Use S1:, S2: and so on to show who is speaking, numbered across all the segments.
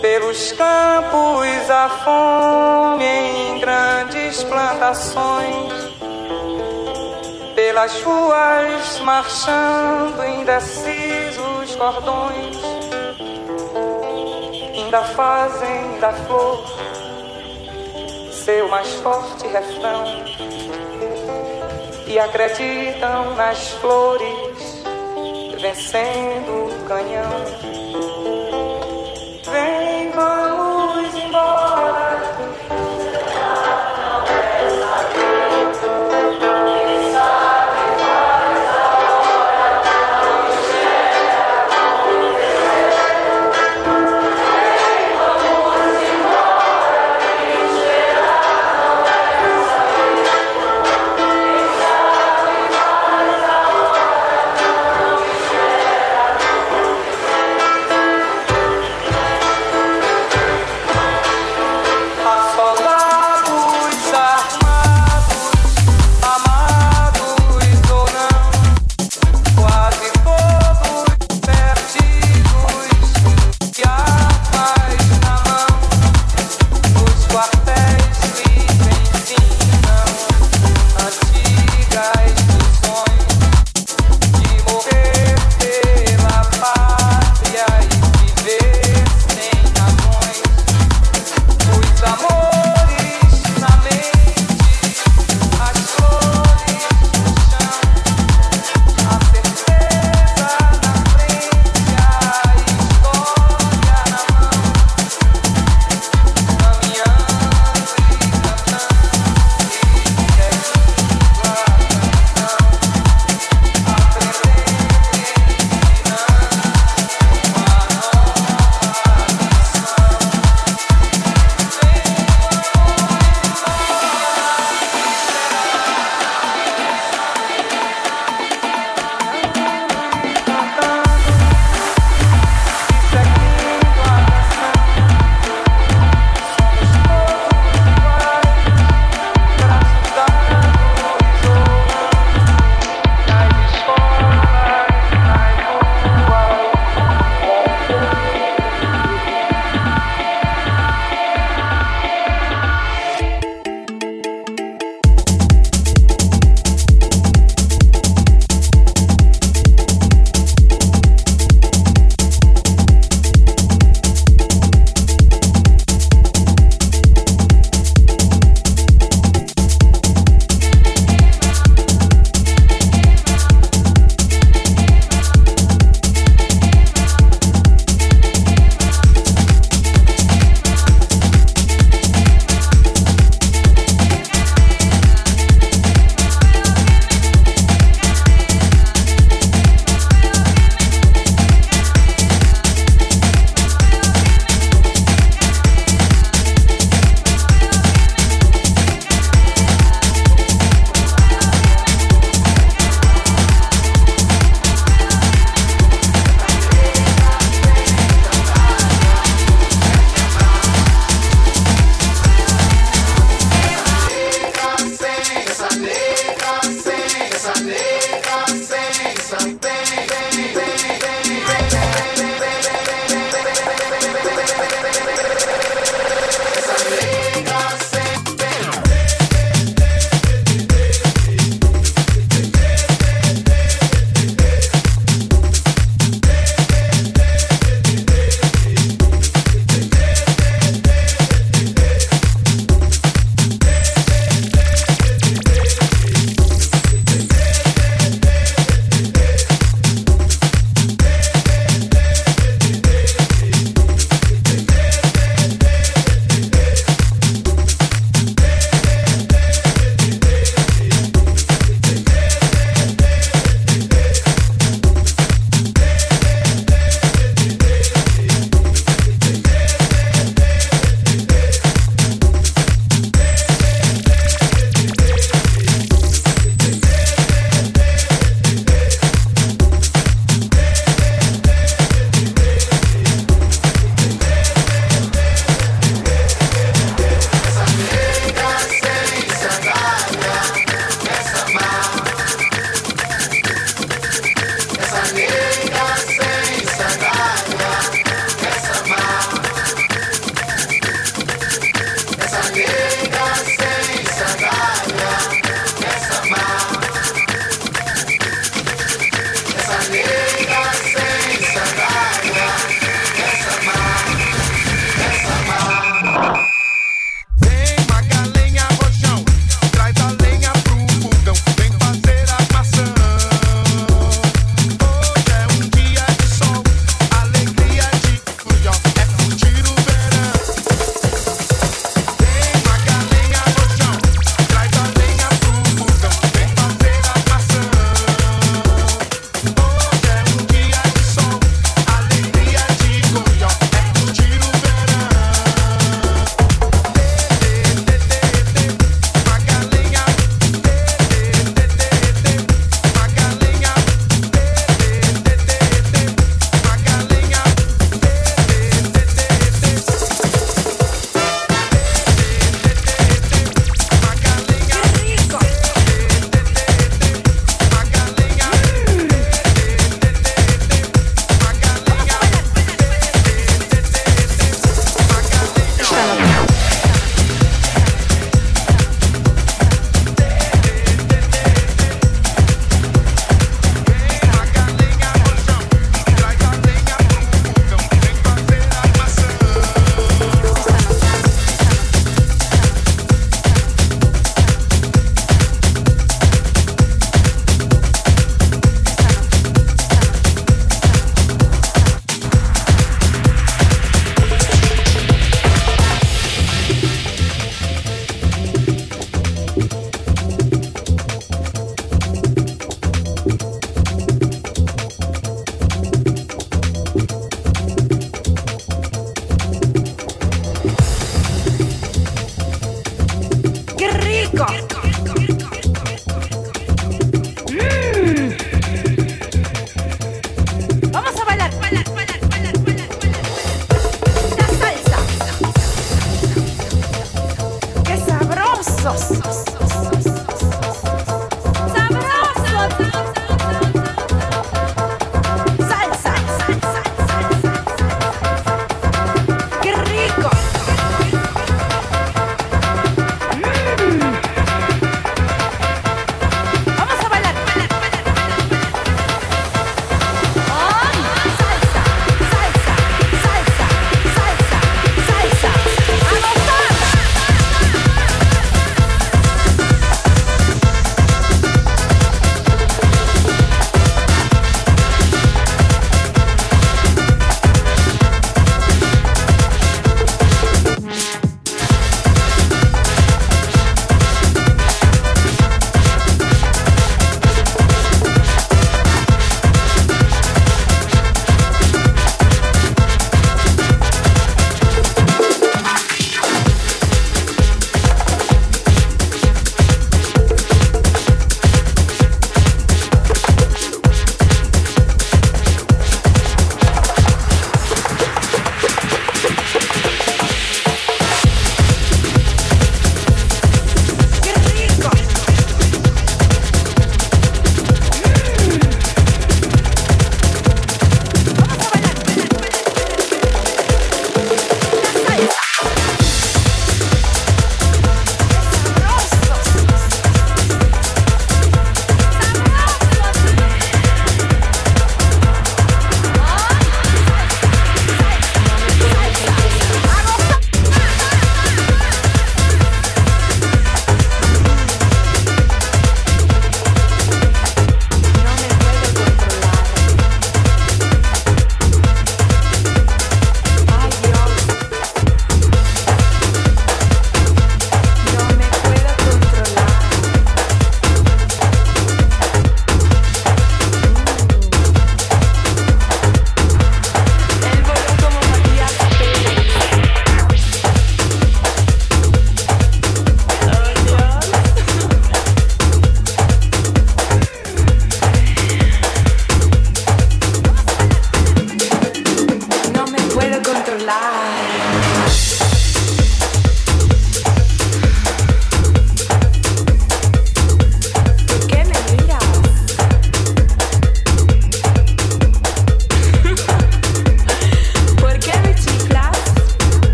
S1: Pelos campos a fome em grandes plantações pelas ruas marchando indecisos cordões, ainda fazem da flor seu mais forte refrão e acreditam nas flores vencendo o canhão.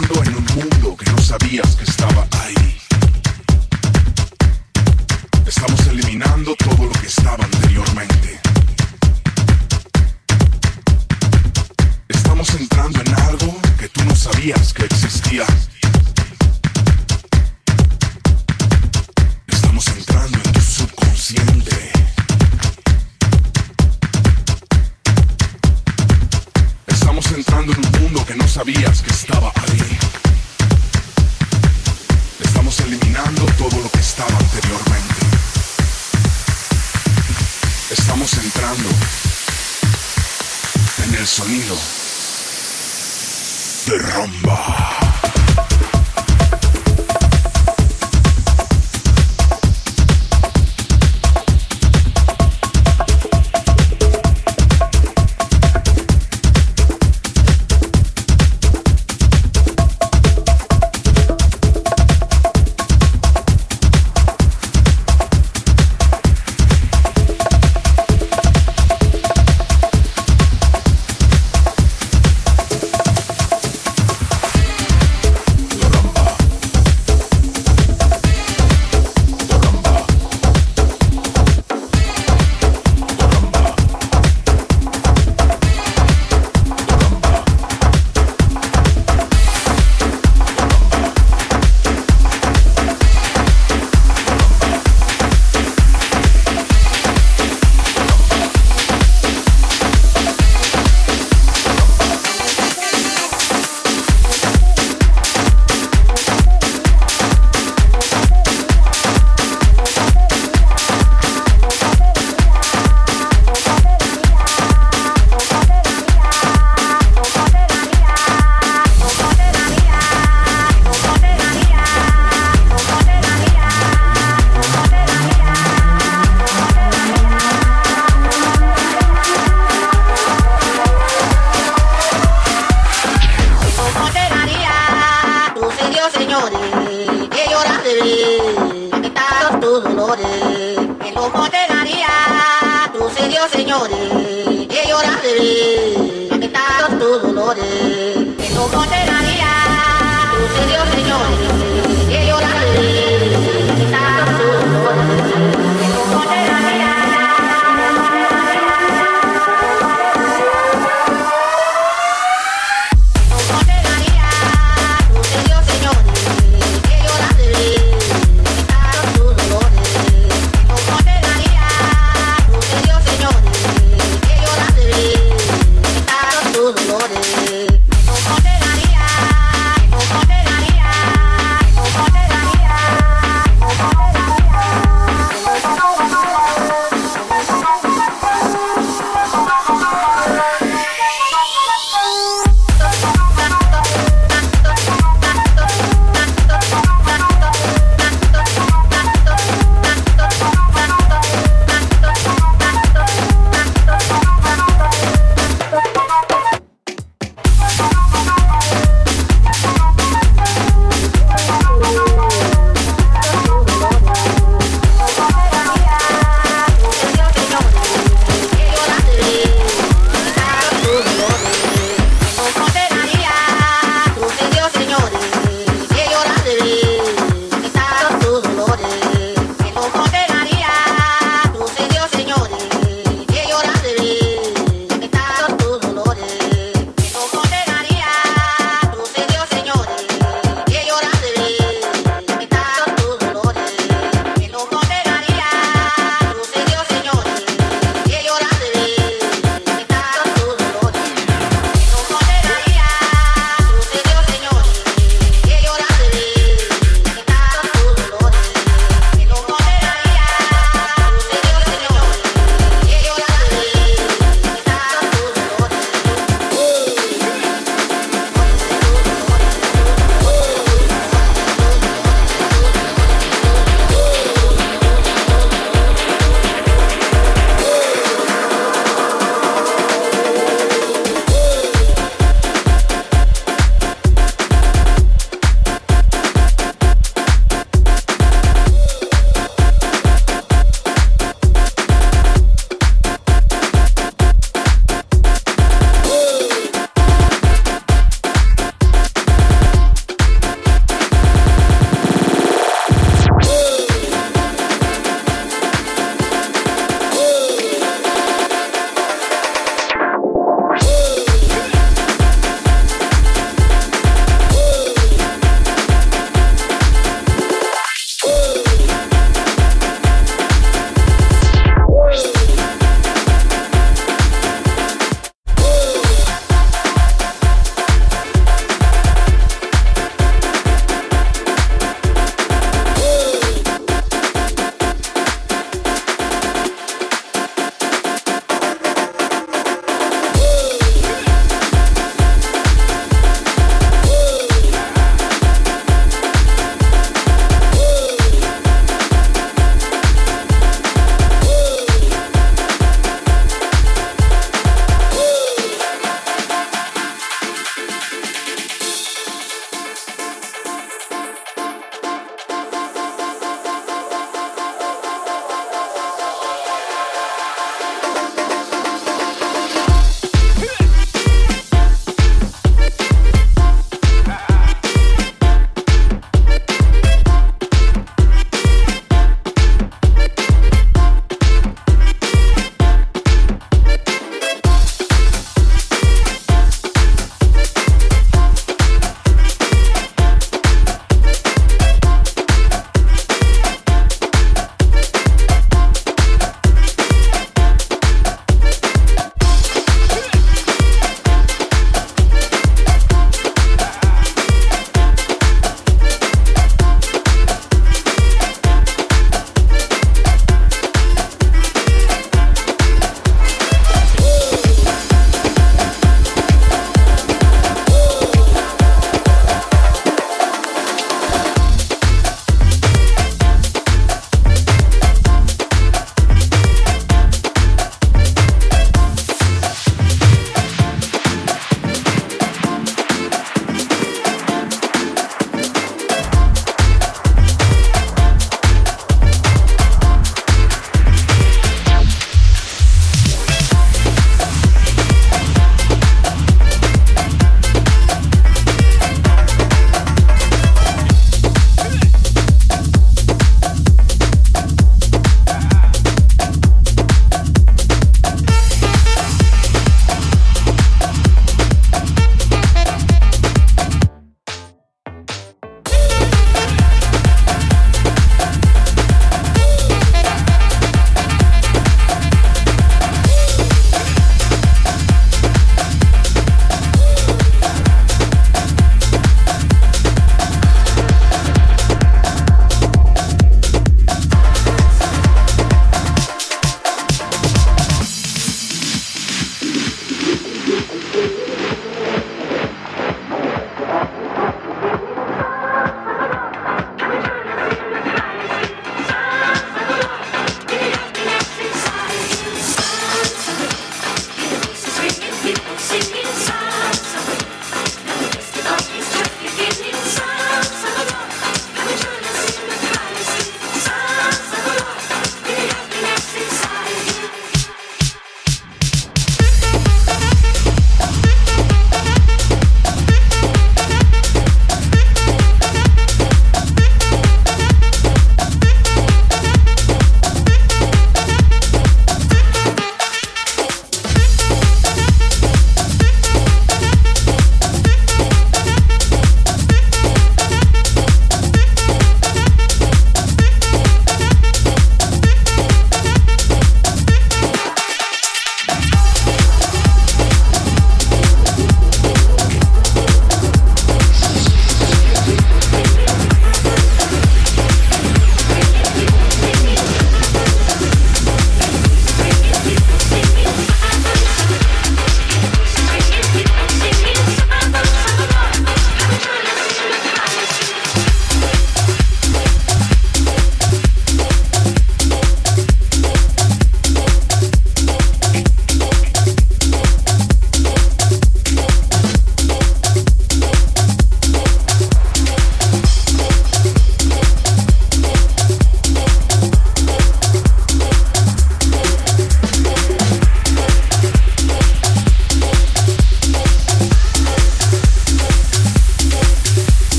S2: Estamos Entrando en un mundo que no sabías que estaba ahí. Estamos eliminando todo lo que estaba anteriormente. Estamos entrando en algo que tú no sabías que existía. Estamos entrando en tu subconsciente. Estamos entrando en un mundo que no sabías que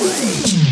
S3: Música